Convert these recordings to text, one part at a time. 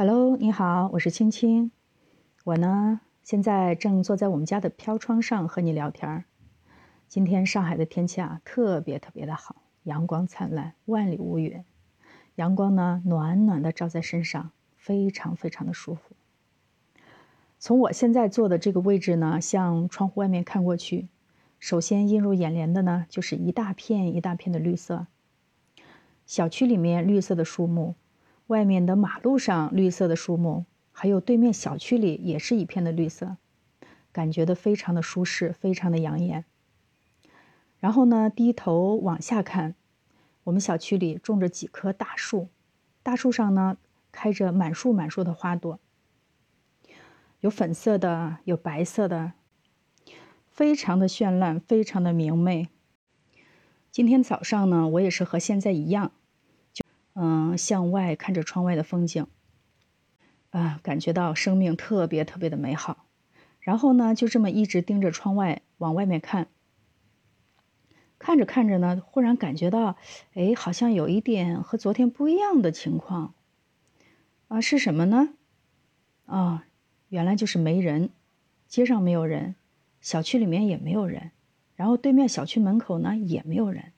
Hello，你好，我是青青。我呢，现在正坐在我们家的飘窗上和你聊天儿。今天上海的天气啊，特别特别的好，阳光灿烂，万里无云。阳光呢，暖暖的照在身上，非常非常的舒服。从我现在坐的这个位置呢，向窗户外面看过去，首先映入眼帘的呢，就是一大片一大片的绿色。小区里面绿色的树木。外面的马路上绿色的树木，还有对面小区里也是一片的绿色，感觉的非常的舒适，非常的养眼。然后呢，低头往下看，我们小区里种着几棵大树，大树上呢开着满树满树的花朵，有粉色的，有白色的，非常的绚烂，非常的明媚。今天早上呢，我也是和现在一样。嗯，向外看着窗外的风景，啊，感觉到生命特别特别的美好。然后呢，就这么一直盯着窗外往外面看，看着看着呢，忽然感觉到，哎，好像有一点和昨天不一样的情况。啊，是什么呢？啊，原来就是没人，街上没有人，小区里面也没有人，然后对面小区门口呢也没有人，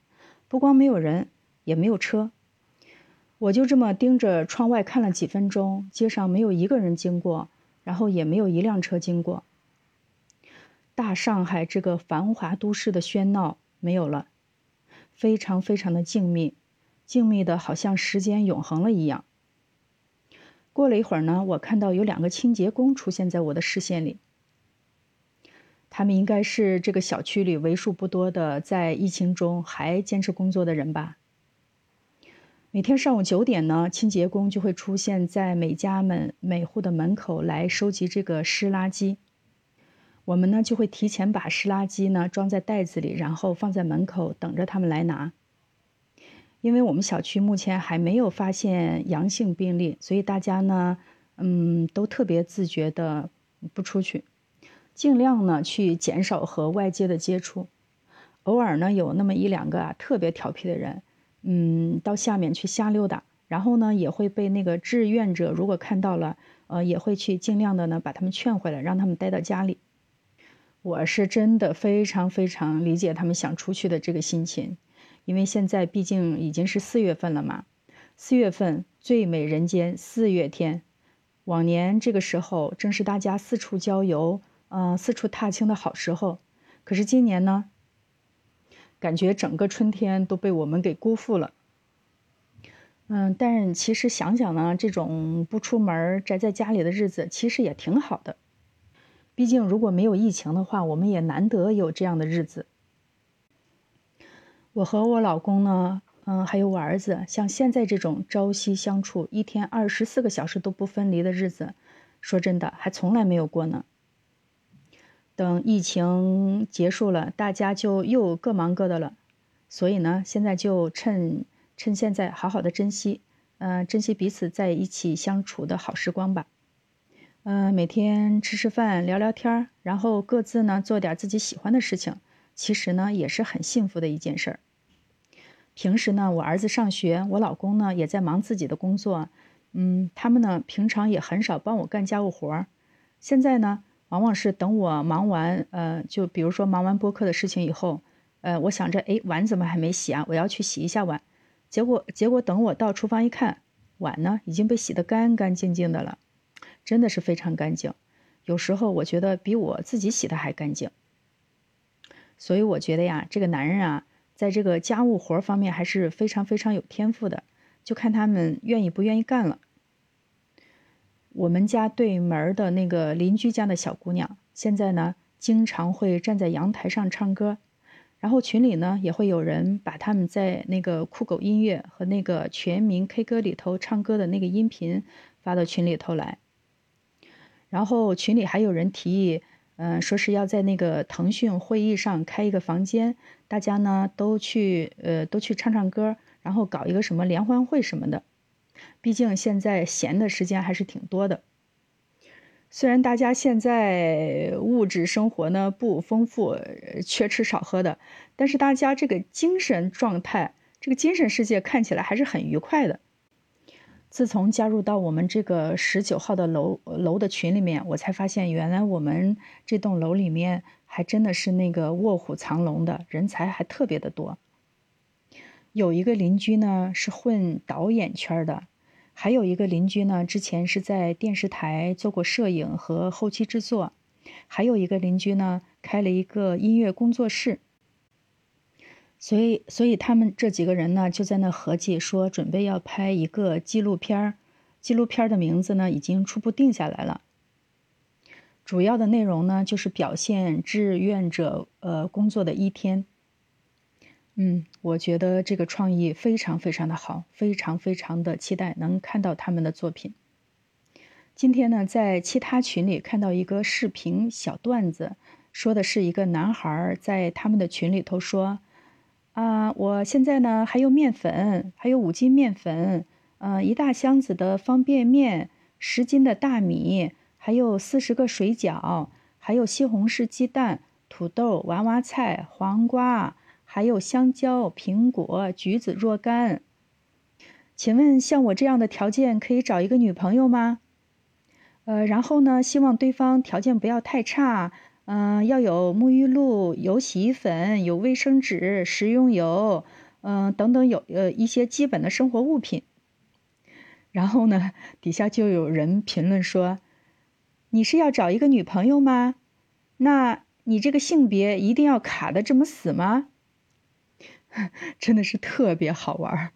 不光没有人，也没有车。我就这么盯着窗外看了几分钟，街上没有一个人经过，然后也没有一辆车经过。大上海这个繁华都市的喧闹没有了，非常非常的静谧，静谧的好像时间永恒了一样。过了一会儿呢，我看到有两个清洁工出现在我的视线里，他们应该是这个小区里为数不多的在疫情中还坚持工作的人吧。每天上午九点呢，清洁工就会出现在每家门每户的门口来收集这个湿垃圾。我们呢就会提前把湿垃圾呢装在袋子里，然后放在门口等着他们来拿。因为我们小区目前还没有发现阳性病例，所以大家呢，嗯，都特别自觉的不出去，尽量呢去减少和外界的接触。偶尔呢有那么一两个啊特别调皮的人。嗯，到下面去瞎溜达，然后呢，也会被那个志愿者如果看到了，呃，也会去尽量的呢把他们劝回来，让他们待到家里。我是真的非常非常理解他们想出去的这个心情，因为现在毕竟已经是四月份了嘛，四月份最美人间四月天，往年这个时候正是大家四处郊游，嗯，四处踏青的好时候，可是今年呢？感觉整个春天都被我们给辜负了。嗯，但其实想想呢，这种不出门宅在家里的日子其实也挺好的。毕竟如果没有疫情的话，我们也难得有这样的日子。我和我老公呢，嗯，还有我儿子，像现在这种朝夕相处、一天二十四个小时都不分离的日子，说真的还从来没有过呢。等疫情结束了，大家就又各忙各的了，所以呢，现在就趁趁现在好好的珍惜，嗯，珍惜彼此在一起相处的好时光吧。嗯，每天吃吃饭，聊聊天儿，然后各自呢做点自己喜欢的事情，其实呢也是很幸福的一件事儿。平时呢，我儿子上学，我老公呢也在忙自己的工作，嗯，他们呢平常也很少帮我干家务活儿，现在呢。往往是等我忙完，呃，就比如说忙完播客的事情以后，呃，我想着，哎，碗怎么还没洗啊？我要去洗一下碗。结果，结果等我到厨房一看，碗呢已经被洗得干干净净的了，真的是非常干净。有时候我觉得比我自己洗的还干净。所以我觉得呀，这个男人啊，在这个家务活方面还是非常非常有天赋的，就看他们愿意不愿意干了。我们家对门的那个邻居家的小姑娘，现在呢，经常会站在阳台上唱歌，然后群里呢也会有人把他们在那个酷狗音乐和那个全民 K 歌里头唱歌的那个音频发到群里头来。然后群里还有人提议，嗯，说是要在那个腾讯会议上开一个房间，大家呢都去，呃，都去唱唱歌，然后搞一个什么联欢会什么的。毕竟现在闲的时间还是挺多的。虽然大家现在物质生活呢不丰富，缺吃少喝的，但是大家这个精神状态，这个精神世界看起来还是很愉快的。自从加入到我们这个十九号的楼楼的群里面，我才发现原来我们这栋楼里面还真的是那个卧虎藏龙的人才还特别的多。有一个邻居呢是混导演圈的，还有一个邻居呢之前是在电视台做过摄影和后期制作，还有一个邻居呢开了一个音乐工作室。所以，所以他们这几个人呢，就在那合计说，准备要拍一个纪录片儿。纪录片的名字呢，已经初步定下来了。主要的内容呢，就是表现志愿者呃工作的一天。嗯，我觉得这个创意非常非常的好，非常非常的期待能看到他们的作品。今天呢，在其他群里看到一个视频小段子，说的是一个男孩在他们的群里头说。啊，我现在呢还有面粉，还有五斤面粉，呃，一大箱子的方便面，十斤的大米，还有四十个水饺，还有西红柿鸡蛋、土豆、娃娃菜、黄瓜，还有香蕉、苹果、橘子若干。请问像我这样的条件可以找一个女朋友吗？呃，然后呢，希望对方条件不要太差。嗯，要有沐浴露、有洗衣粉、有卫生纸、食用油，嗯，等等，有呃一些基本的生活物品。然后呢，底下就有人评论说：“你是要找一个女朋友吗？那你这个性别一定要卡的这么死吗？” 真的是特别好玩。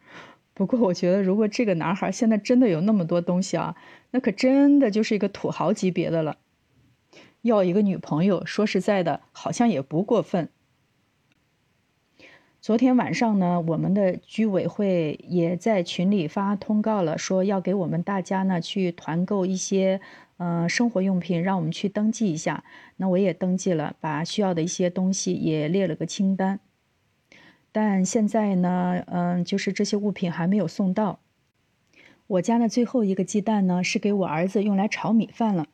不过我觉得，如果这个男孩现在真的有那么多东西啊，那可真的就是一个土豪级别的了。要一个女朋友，说实在的，好像也不过分。昨天晚上呢，我们的居委会也在群里发通告了，说要给我们大家呢去团购一些呃生活用品，让我们去登记一下。那我也登记了，把需要的一些东西也列了个清单。但现在呢，嗯，就是这些物品还没有送到。我家的最后一个鸡蛋呢，是给我儿子用来炒米饭了。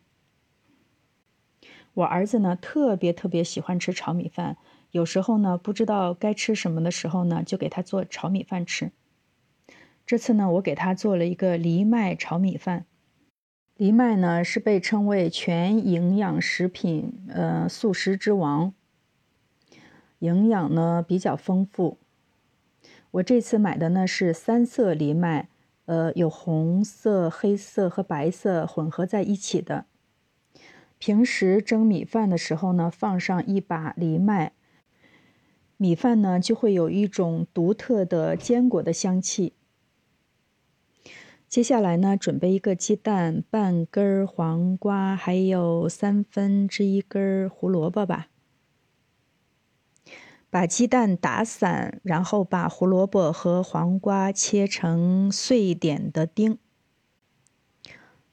我儿子呢，特别特别喜欢吃炒米饭。有时候呢，不知道该吃什么的时候呢，就给他做炒米饭吃。这次呢，我给他做了一个藜麦炒米饭。藜麦呢，是被称为全营养食品，呃，素食之王，营养呢比较丰富。我这次买的呢是三色藜麦，呃，有红色、黑色和白色混合在一起的。平时蒸米饭的时候呢，放上一把藜麦，米饭呢就会有一种独特的坚果的香气。接下来呢，准备一个鸡蛋、半根黄瓜，还有三分之一根胡萝卜吧。把鸡蛋打散，然后把胡萝卜和黄瓜切成碎一点的丁。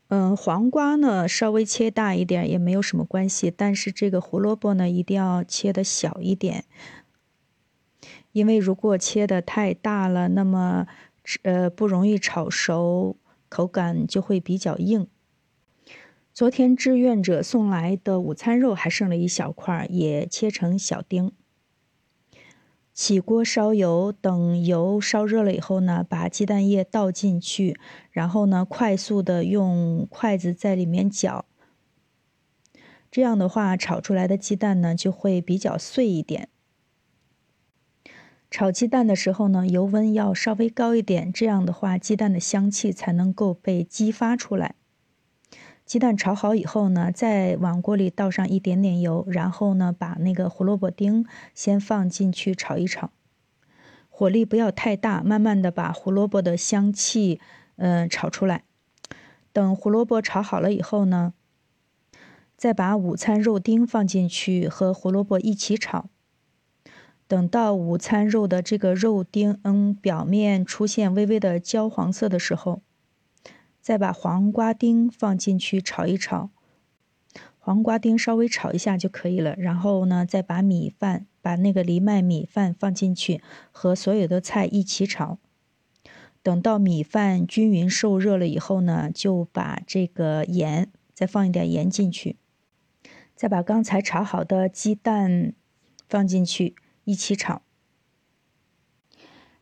嗯，黄瓜呢稍微切大一点也没有什么关系，但是这个胡萝卜呢一定要切的小一点，因为如果切的太大了，那么呃不容易炒熟，口感就会比较硬。昨天志愿者送来的午餐肉还剩了一小块，也切成小丁。起锅烧油，等油烧热了以后呢，把鸡蛋液倒进去，然后呢，快速的用筷子在里面搅。这样的话，炒出来的鸡蛋呢就会比较碎一点。炒鸡蛋的时候呢，油温要稍微高一点，这样的话，鸡蛋的香气才能够被激发出来。鸡蛋炒好以后呢，再往锅里倒上一点点油，然后呢，把那个胡萝卜丁先放进去炒一炒，火力不要太大，慢慢的把胡萝卜的香气，嗯，炒出来。等胡萝卜炒好了以后呢，再把午餐肉丁放进去和胡萝卜一起炒。等到午餐肉的这个肉丁，嗯，表面出现微微的焦黄色的时候。再把黄瓜丁放进去炒一炒，黄瓜丁稍微炒一下就可以了。然后呢，再把米饭，把那个藜麦米饭放进去，和所有的菜一起炒。等到米饭均匀受热了以后呢，就把这个盐再放一点盐进去，再把刚才炒好的鸡蛋放进去一起炒。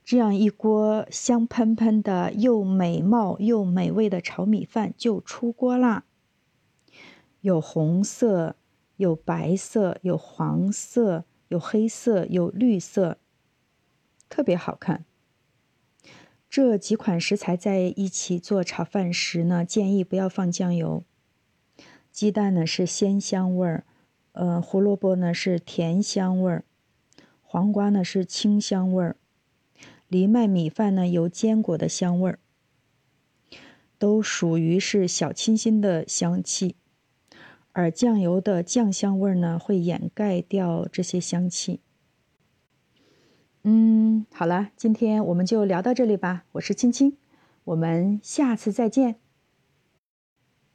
这样一锅香喷喷的、又美貌又美味的炒米饭就出锅啦。有红色，有白色，有黄色，有黑色，有绿色，特别好看。这几款食材在一起做炒饭时呢，建议不要放酱油。鸡蛋呢是鲜香味儿，呃，胡萝卜呢是甜香味儿，黄瓜呢是清香味儿。藜麦米饭呢有坚果的香味儿，都属于是小清新的香气，而酱油的酱香味儿呢会掩盖掉这些香气。嗯，好了，今天我们就聊到这里吧。我是青青，我们下次再见。